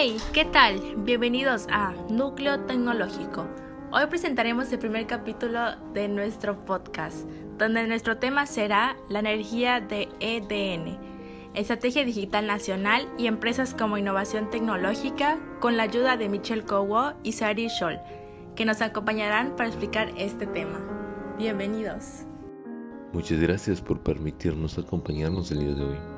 Hey, ¿qué tal? Bienvenidos a Núcleo Tecnológico. Hoy presentaremos el primer capítulo de nuestro podcast, donde nuestro tema será la energía de EDN, Estrategia Digital Nacional y empresas como innovación tecnológica, con la ayuda de Michelle Cowo y Sari Scholl, que nos acompañarán para explicar este tema. Bienvenidos. Muchas gracias por permitirnos acompañarnos el día de hoy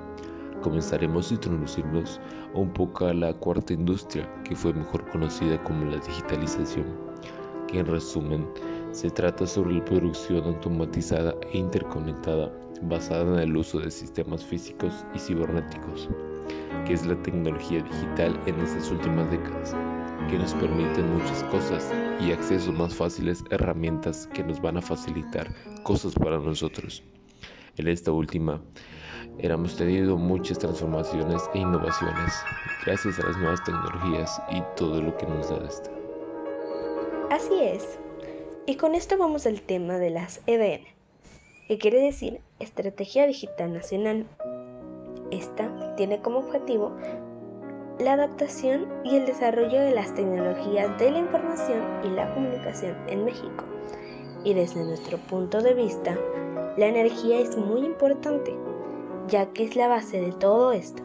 comenzaremos a introducirnos un poco a la cuarta industria, que fue mejor conocida como la digitalización, que en resumen se trata sobre la producción automatizada e interconectada basada en el uso de sistemas físicos y cibernéticos, que es la tecnología digital en estas últimas décadas, que nos permiten muchas cosas y acceso más fáciles herramientas que nos van a facilitar cosas para nosotros. En esta última hemos tenido muchas transformaciones e innovaciones gracias a las nuevas tecnologías y todo lo que nos da esto. Así es. Y con esto vamos al tema de las EDN, que quiere decir Estrategia Digital Nacional. Esta tiene como objetivo la adaptación y el desarrollo de las tecnologías de la información y la comunicación en México. Y desde nuestro punto de vista, la energía es muy importante ya que es la base de todo esto.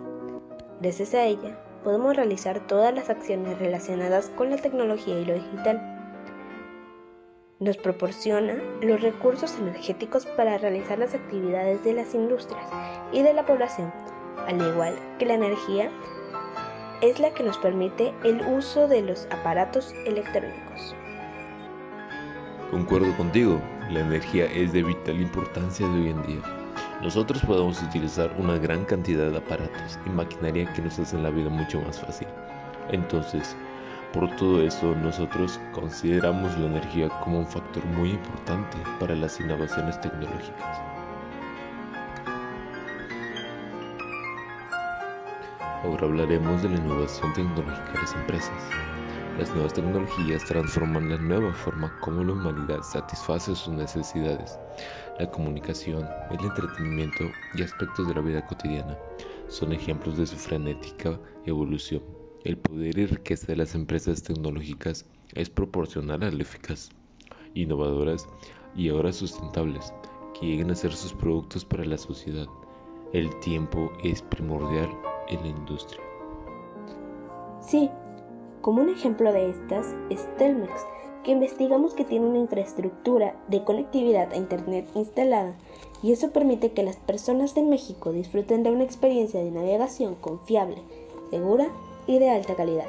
Gracias a ella, podemos realizar todas las acciones relacionadas con la tecnología y lo digital. Nos proporciona los recursos energéticos para realizar las actividades de las industrias y de la población, al igual que la energía es la que nos permite el uso de los aparatos electrónicos. Concuerdo contigo, la energía es de vital importancia de hoy en día nosotros podemos utilizar una gran cantidad de aparatos y maquinaria que nos hacen la vida mucho más fácil. Entonces, por todo eso, nosotros consideramos la energía como un factor muy importante para las innovaciones tecnológicas. Ahora hablaremos de la innovación tecnológica de las empresas. Las nuevas tecnologías transforman la nueva forma como la humanidad satisface sus necesidades. La comunicación, el entretenimiento y aspectos de la vida cotidiana son ejemplos de su frenética evolución. El poder y riqueza de las empresas tecnológicas es proporcional a la eficaz, innovadoras y ahora sustentables que lleguen a ser sus productos para la sociedad. El tiempo es primordial en la industria. Sí, como un ejemplo de estas es Telmex, que investigamos que tiene una infraestructura de conectividad a Internet instalada y eso permite que las personas de México disfruten de una experiencia de navegación confiable, segura y de alta calidad.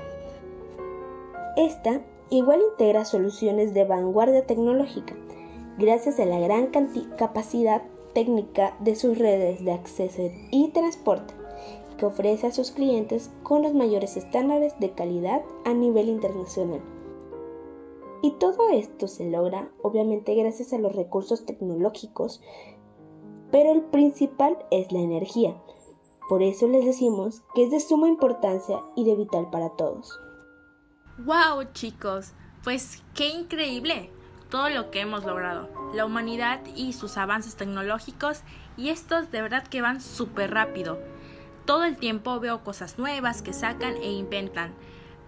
Esta igual integra soluciones de vanguardia tecnológica, gracias a la gran capacidad técnica de sus redes de acceso y transporte que ofrece a sus clientes con los mayores estándares de calidad a nivel internacional. Y todo esto se logra obviamente gracias a los recursos tecnológicos, pero el principal es la energía. Por eso les decimos que es de suma importancia y de vital para todos. ¡Wow, chicos! Pues qué increíble todo lo que hemos logrado, la humanidad y sus avances tecnológicos, y estos de verdad que van súper rápido. Todo el tiempo veo cosas nuevas que sacan e inventan.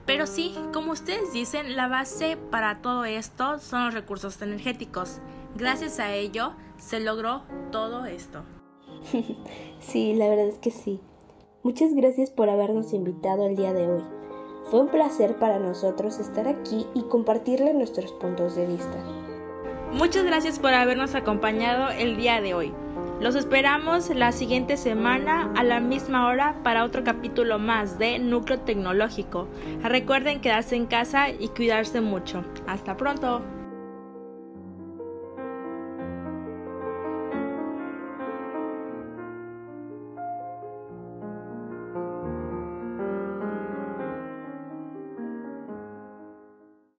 Pero sí, como ustedes dicen, la base para todo esto son los recursos energéticos. Gracias a ello se logró todo esto. sí, la verdad es que sí. Muchas gracias por habernos invitado el día de hoy. Fue un placer para nosotros estar aquí y compartirle nuestros puntos de vista. Muchas gracias por habernos acompañado el día de hoy. Los esperamos la siguiente semana a la misma hora para otro capítulo más de Núcleo Tecnológico. Recuerden quedarse en casa y cuidarse mucho. Hasta pronto.